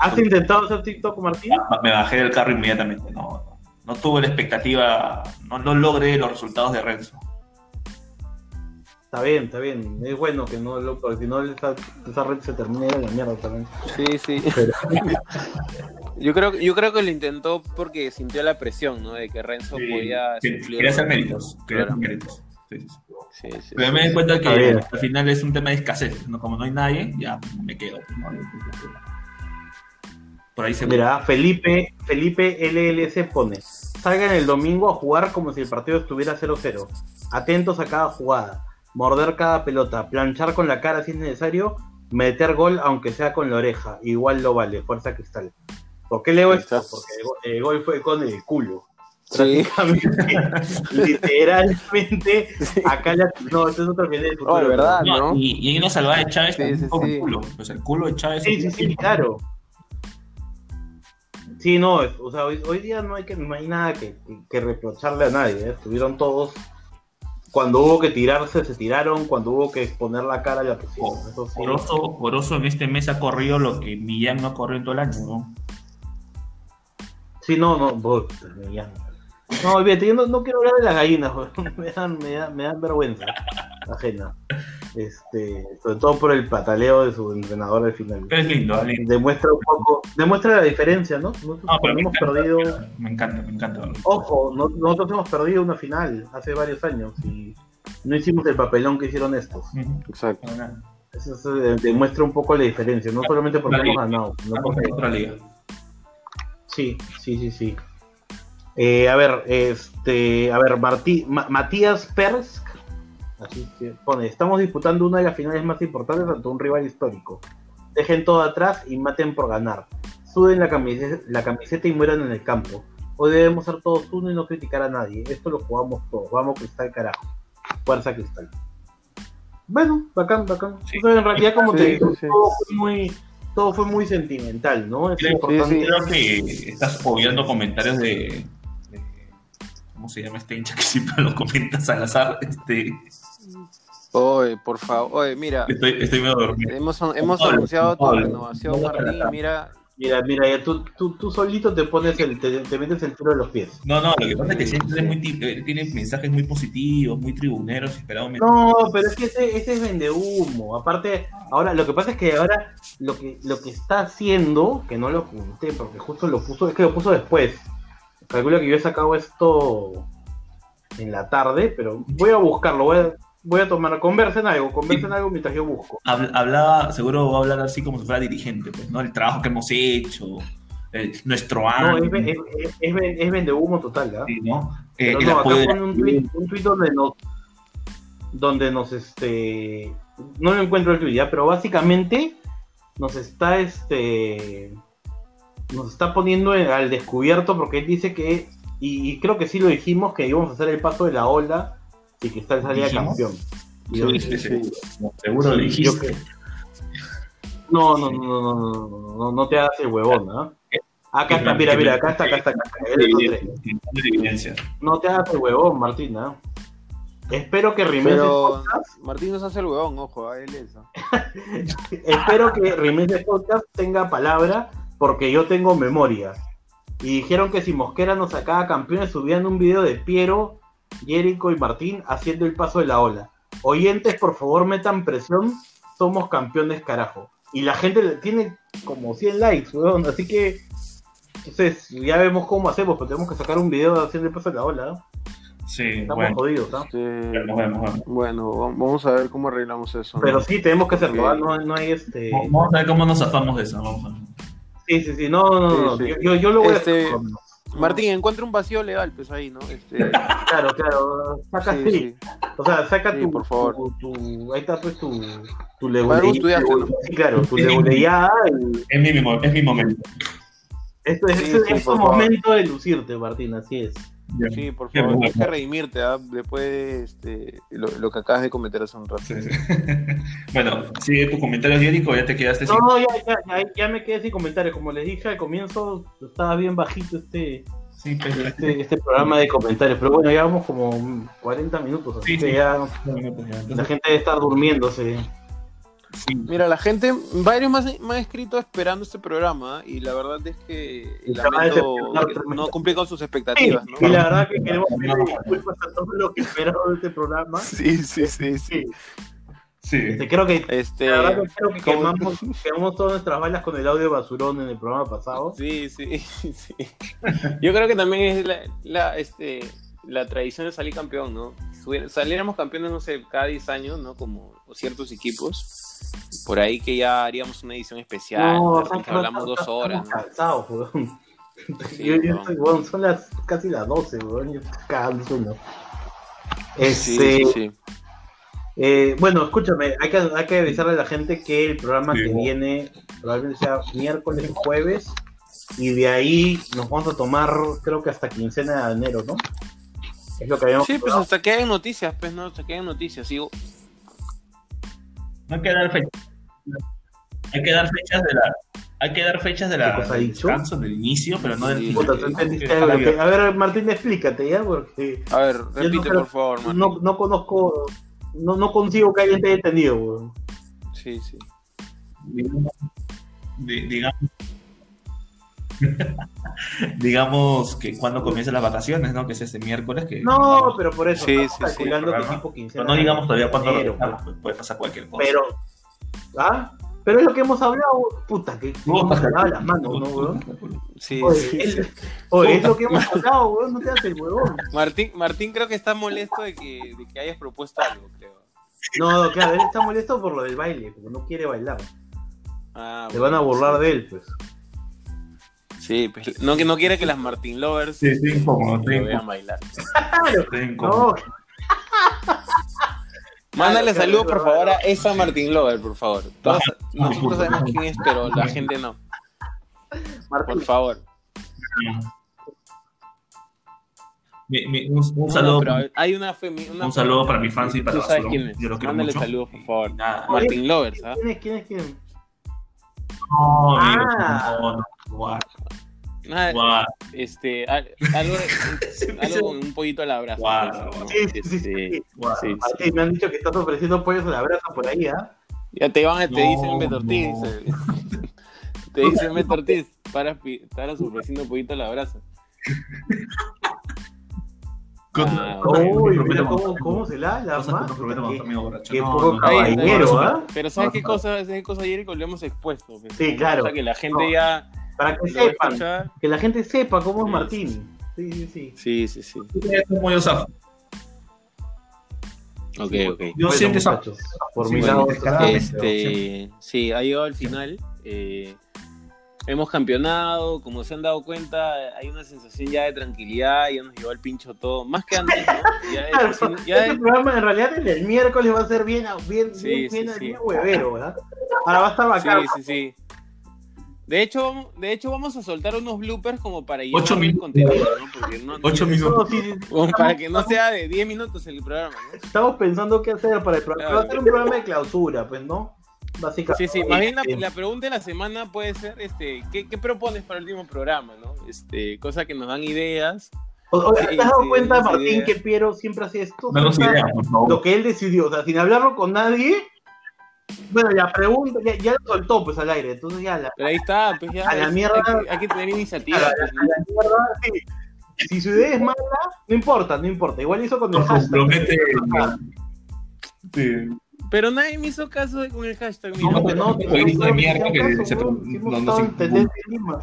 ¿Has intentado hacer TikTok, Martín? Me bajé del carro inmediatamente. No, no, no tuve la expectativa, no, no logré los resultados de Renzo. Está bien, está bien. Es bueno que no lo, porque si no esa, esa red se termina de la mierda también. Sí, sí. Pero- yo creo, yo creo que lo intentó porque sintió la presión, ¿no? De que Renzo podía Sí, quería hacer méritos. Quería hacer méritos. Sí, sí, sí. Sí, sí, Pero sí, me di sí. cuenta que al final es un tema de escasez. ¿no? Como no hay nadie, ya me quedo. ¿no? Por ahí se Mira, Felipe, Felipe LLC pone, salgan el domingo a jugar como si el partido estuviera 0-0. Atentos a cada jugada, morder cada pelota, planchar con la cara si es necesario, meter gol aunque sea con la oreja, igual lo vale, fuerza cristal. ¿Por qué leo esto? Porque el go- el gol fue con el culo. Sí. Literalmente, acá la... No, esto es otro que del futuro. Oh, de verdad, No, ¿no? y, y hay una salvada de Chávez Sí, también sí, con el culo. Pues el culo de Chávez. Sí, sí, sí, claro. Sí, no, o sea, hoy, hoy día no hay que no hay nada que, que- reprocharle a nadie, ¿eh? estuvieron todos cuando hubo que tirarse se tiraron, cuando hubo que exponer la cara la pusieron, eso sí. Poroso, Poroso en este mes ha corrido lo que Millán no ha corrido en todo el año, ¿no? Sí, no, no, me llama. No, yo no, no quiero hablar de las gallinas, me dan, me dan, me dan vergüenza ajena. Este, sobre todo por el pataleo de su entrenador al final. Pero es lindo, es lindo. Demuestra un poco, demuestra la diferencia, ¿no? Nosotros No, pero me hemos encanta, perdido me encanta, me encanta. Ojo, no- nosotros hemos perdido una final hace varios años y no hicimos el papelón que hicieron estos. Exacto. Eso se demuestra un poco la diferencia, no solamente porque hemos ganado, sino Vamos porque... otra liga. Sí, sí, sí, sí. Eh, a ver, este, a ver, Martí, Ma- Matías Persk, así se pone, estamos disputando una de las finales más importantes ante un rival histórico. Dejen todo atrás y maten por ganar. Suden la camiseta, la camiseta y mueran en el campo. Hoy debemos ser todos uno y no criticar a nadie. Esto lo jugamos todos. Vamos, Cristal, carajo. Fuerza, Cristal. bueno, bacán, bacán. Sí. O sea, en realidad, como te digo, sí. todo fue muy, todo fue muy sentimental, ¿no? Es importante. sí. Creo que estás obviando comentarios de- ¿Cómo se llama este hincha que siempre lo comentas al azar? Este, Oye, por favor. Oye, mira, estoy, estoy medio dormido. hemos, hemos Pablo, anunciado tu Pablo. renovación, No, Martín. Mira, Mira, mira, ya tú, tú, tú solito te pones el, te, te metes el tiro de los pies. No, no, lo que pasa es que siempre es muy, eh, tiene mensajes muy positivos, muy tribuneros, esperado No, pero es que ese, ese es vende humo. Aparte, ahora lo que pasa es que ahora lo que lo que está haciendo, que no lo apunté porque justo lo puso, es que lo puso después. Calculo que yo he sacado esto en la tarde, pero voy a buscarlo, voy a, voy a tomar, conversen algo, conversen algo mientras yo busco. Habl- hablaba, seguro va a hablar así como si fuera dirigente, pues, ¿no? El trabajo que hemos hecho, el- nuestro No, año, es, ve- es, es, es, ve- es vende humo total, ¿ah? sí, ¿no? Eh, Pero no, acá de pone un tweet, un tweet donde nos donde nos este no lo encuentro el tweet ya, pero básicamente nos está este nos está poniendo al descubierto porque él dice que, y, creo que sí lo dijimos, que íbamos a hacer el paso de la ola y que está salía campeón. Yo, sí. Seguro lo dijiste. No, no, no, no, no, no, no, no te hagas el huevón, ¿no? Acá está, mira, mira, acá está, acá está, acá. No te hagas el huevón, Martín, ¿no? Espero que Rimes Pero... Martín nos hace el huevón, ojo, a él eso. Espero que Rimes de Podcast tenga palabra porque yo tengo memoria. Y dijeron que si Mosquera nos sacaba campeones subían un video de Piero, Jerico y Martín haciendo el paso de la ola. Oyentes, por favor, metan presión. Somos campeones, carajo. Y la gente le- tiene como 100 likes, weón. Así que, entonces, ya vemos cómo hacemos, pero tenemos que sacar un video haciendo el paso de la ola. ¿no? Sí, Estamos bueno. jodidos, ¿no? Sí. Nos vemos, nos vemos. Bueno, va- vamos a ver cómo arreglamos eso. ¿no? Pero sí, tenemos que hacerlo. ¿ah? No, no hay este. Vamos a ver cómo nos zafamos de eso. Vamos a ver. Sí, sí, sí. No, no, no. no. Sí, sí. Yo, yo lo voy Este, a hacer. Martín, encuentra un vacío legal, pues ahí, ¿no? Este, Claro, claro. Saca sí, sí, sí. O sea, saca Sí, tu, por favor. tu, tu- Ahí está pues tu, tu estudiaste, ¿no? Sí, claro, tu leguleada. y Es mi, es mi momento. Esto es, Sí, es, sí, es tu favor. momento de lucirte, Martín, así es. Sí, por favor, tienes que redimirte ¿ah? después de este, lo, lo que acabas de cometer hace un rato. Sí, sí. bueno, sigue tus comentarios, Jerico, ya te quedaste sin. No, ya, ya, ya, ya me quedé sin comentarios. Como les dije al comienzo, estaba bien bajito este, Sí, pero este, este programa de comentarios. Pero bueno, ya vamos como 40 minutos, así Sí, que sí. ya No, no, la gente debe estar durmiéndose. Sí. Mira, la gente, varios más me han escrito esperando este programa y la verdad es que lamento tremendo. no cumplí con sus Sí, expectativas, y la verdad que queremos pedir disculpas a todos los que esperaron de este programa. Sí, sí, sí, sí. Sí, este, creo que Este, La verdad que creo que quemamos, quemamos todas nuestras balas con el audio basurón en el programa pasado. Sí, sí, sí. Yo creo que también es la, la, este, la tradición de salir campeón, ¿no? Saliéramos campeones, no sé, cada 10 años, ¿no? Como ciertos equipos. Por ahí que ya haríamos una edición especial. No, o hablamos dos horas, estamos ¿no? cansados, weón. Sí, yo, estoy, weón, son las casi las 12, weón. Yo estoy cagando Este, sí, sí. eh, bueno, escúchame, hay que, hay que avisarle a la gente que el programa Sí, que bueno. viene probablemente sea miércoles y jueves. Y de ahí nos vamos a tomar, creo que hasta quincena de enero, ¿no? Es lo que habíamos Sí, pues hasta que hayan noticias, pues, ¿no? Hasta que hayan noticias. Sigo. No hay que dar fechas. Hay que dar fechas de la. Hay que dar fechas de la ¿Qué cosa del dicho? descanso, del inicio, pero no del Sí. final. A ver, Martín, explícate ya, porque A ver, repite, por favor, Martín. no, no conozco, no, no consigo que alguien te haya entendido, weón. Sí, sí. digamos, di- digamos, digamos que cuando comienzan las vacaciones, ¿no? Que es este miércoles. Que No, pero por eso Sí, estamos sí, sí, tipo pero no digamos todavía cuándo regresamos, pues, puede pasar cualquier cosa. Pero, ¿ah? Pero es lo que hemos hablado, puta, que No, las manos, ¿no, weón? Sí, Oye, sí, es, sí. oye, es lo que hemos hablado, weón, no te hagas el huevón. Martín, Martín creo que está molesto de que, de que hayas propuesto algo, creo. No, claro, él está molesto por lo del baile, porque no quiere bailar. Ah, Se van a burlar de él, pues. Sí, pues, no, que no quiere que las Martin Lovers Sí, estoy incómodo, lo estoy vean bailar. No, Mándale Claro, saludos, claro, por favor, a claro. esa Martin Lover, por favor. Todos- Ajá. nosotros sabemos quién es, pero la gente no. Martín, Por favor. Mi- mi- un, un No, saludo, hay una, femi- una un saludo para mis fans y para sabes quién es. Yo los quiero Mándale mucho. saludos, por favor. Nada. Martin Lovers, ¿ah? ¿Quién es? ¿Quién es? ¿Quién es? No, amigos, Ah. no, no, guau, Nada, guau. este, al- algo, algo con un pollito a la brasa. Guau. ¿no? Sí, sí, sí, Este, sí. Guau. sí, sí. Martín, me han dicho que estás ofreciendo pollos a la brasa por ahí, ¿ah? Ya te van, te No, dicen Beto Ortiz. no. Te dicen Beto Ortiz, para, para ofreciendo pollito a la brasa. Ah, Uy, mira cómo, cómo se la la más. Qué No, poco no, no. Ahí, caballero, ¿ah? Pero ¿sabes qué cosa? ¿Sabes qué cosa, Jericho? Lo hemos expuesto. pues. Sí, claro. O sea, que la gente No. ya Para que sepan, que la gente sepa cómo es Martín. Sí, sí, sí. Sí, sí, sí. Como yo zafo. Ok, ok. Yo Bueno, siempre zafo. Por Sí, mi bueno, lado. Este, sí, ha llegado al final. eh, hemos campeonado, como se han dado cuenta, hay una sensación ya de tranquilidad, ya nos llevó al pincho todo, más que antes, ¿no? Ya, Claro, ya este es- programa en realidad el del miércoles va a ser bien, bien, Sí, bien, sí, bien, sí. bien huevero, ¿verdad? Ahora va a estar bacán. sí, sí, sí. De hecho, de hecho, vamos a soltar unos bloopers como para llevar Ocho minutos. contenido, ¿no? Porque no- Ocho No, minutos. sí, sí, sí. como para que no sea de 10 minutos el programa, ¿no? Estamos pensando qué hacer para el programa. Claro. Va a ser un programa de clausura, pues, ¿no? Básicamente. Sí, sí, más bien la, Sí. la pregunta de la semana puede ser, este, ¿qué, qué propones para el último programa, no? Este, cosa que nos dan ideas. O- o- ¿Te has dado sí, cuenta, sí, Martín, que Piero siempre hace esto? Por favor. Lo que él decidió, o sea, sin hablarlo con nadie. Bueno, la pregunta, ya, ya lo soltó pues al aire, entonces ya la, Pero ahí está, pues ya A la mierda. hay, que, hay que tener iniciativa. a la- pues, ¿no? a la mierda, sí. Si su idea es mala, no importa, no importa. Igual hizo con el hashtag. Ah, Sí. Pero nadie me hizo caso con el hashtag. No, mira. que no, que Jueguito de no, mierda no, que se- no- no.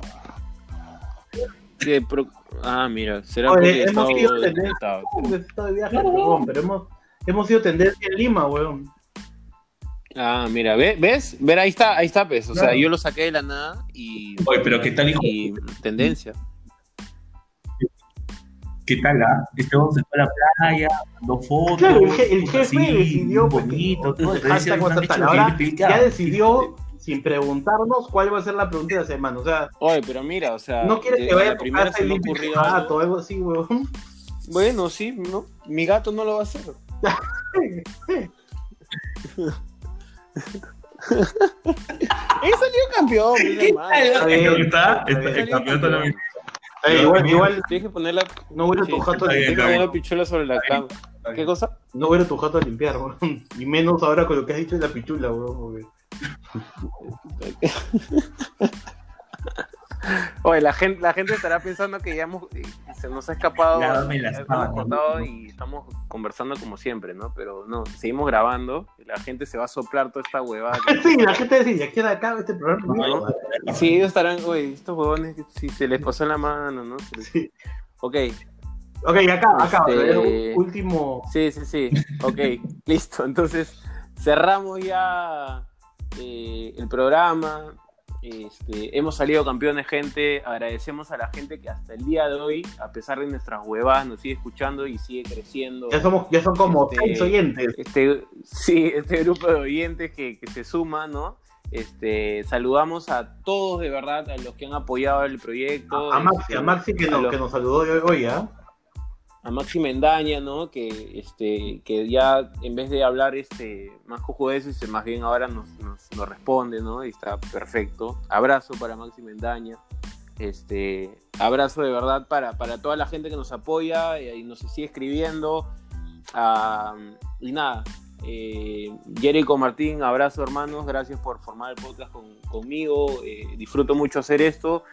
Que pro- Ah, mira, será Oye, porque he hemos sido tendencia. de viaje, pero hemos, hemos sido tendencia en Lima, weón. Ah, mira, ¿ve- ¿ves? Ver, ahí está, ahí está, pues. O sea, yo lo saqué de la nada y, Oye, pero ¿qué tal, hijo? y tendencia. ¿Qué tal, ah? Este hombre se fue a la playa, mandó fotos. Claro, el, je- el cosas jefe así, decidió pues, bonito, todo. el hashtag va a Ahora ya decidió sin preguntarnos cuál va a ser la pregunta de la semana. O sea, Oye, pero mira, o sea. no quiere de- que vaya a tu casa y limpie gato algo así, weón. Bueno, sí, ¿no? Mi gato no lo va a hacer. Él salió campeón, mi hermano. Está bien, El bien. el campeonato no Eh, igual, igual Tienes que poner la, no voy a ir a tu Sí, jato a está bien, tienes que limpiar. poner la pichula sobre la cama. ¿Qué cosa? No voy a ir a tu jato a limpiar, weón. Y menos ahora con lo que has dicho de la pichula, weón. Oye, la gente, la gente estará pensando que ya hemos, se nos ha escapado, Ya, dame la hemos sábana, cortado ¿no? y estamos conversando como siempre, ¿no? Pero no, seguimos grabando, y la gente se va a soplar toda esta huevada. que- Sí, la gente dice, ya queda acá este programa. ¿no? Sí, ellos estarán, oye, estos huevones, si se les pasó en la mano, ¿no? Les- Sí. Ok, Ok, acá, acá, Este- último. sí, sí, sí, ok, listo. Entonces, cerramos ya eh, el programa. Este, hemos salido campeones, gente. Agradecemos a la gente que hasta el día de hoy, a pesar de nuestras huevadas, nos sigue escuchando y sigue creciendo. Ya somos, ya son como Este- seis oyentes. Este, sí, este grupo de oyentes que, que se suma, ¿no? Este, saludamos a todos de verdad, a los que han apoyado el proyecto. A Maxi, este, a Maxi que a nos, los- que nos saludó hoy, hoy ¿ah? A Maxi Mendaña, ¿no? Que, este, que ya en vez de hablar este, más cojudeces, más bien ahora nos, nos, nos responde, ¿no? Y está perfecto. Abrazo para Maxi Mendaña. Este, abrazo de verdad para, para toda la gente que nos apoya y, y nos sigue escribiendo. Y nada, eh, Jericho Martín, abrazo hermanos, gracias por formar el podcast con- conmigo. eh, disfruto mucho hacer esto.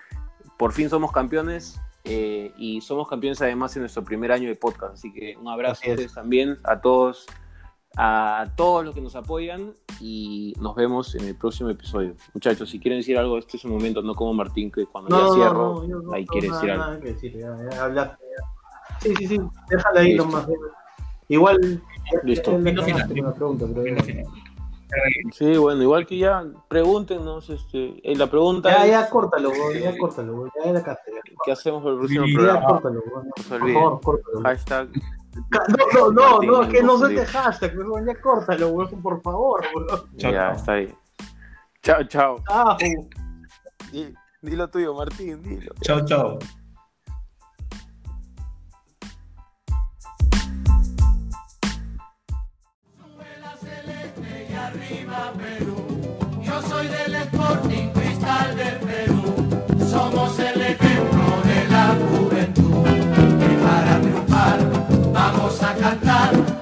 Por fin somos campeones eh, y somos campeones además en nuestro primer año de podcast. Así que un abrazo a es. ustedes también, a todos, a todos los que nos apoyan y nos vemos en el próximo episodio. Muchachos, si quieren decir algo, este es el momento, no como Martín, que cuando No, ya no, cierro, no, no ahí quiere nada, decir algo. nada que decir, ya, ya hablaste, ya. Sí, sí, sí, déjala ahí nomás. Igual. Listo. pregunta, pero. Sí, bueno, igual que ya, pregúntenos, este, eh, la pregunta Ya, es, ya, córtalo, weón, ya, córtalo, weón, ya la cagaste, ya. ¿qué hacemos para el próximo Sí, Ya, programa? córtalo, weón, No se por olviden. favor, córtalo. Hashtag. No, no, no, no, es que no se te hashtag, weón, ya córtalo, weón, por favor. Chao, ya, chao. está ahí. Chao, chao. Ah, Di- Dilo tuyo, Martín, dilo. Chao, chao. Yo soy del Sporting Cristal del Perú, somos el ejemplo de la juventud. Y para triunfar, vamos a cantar.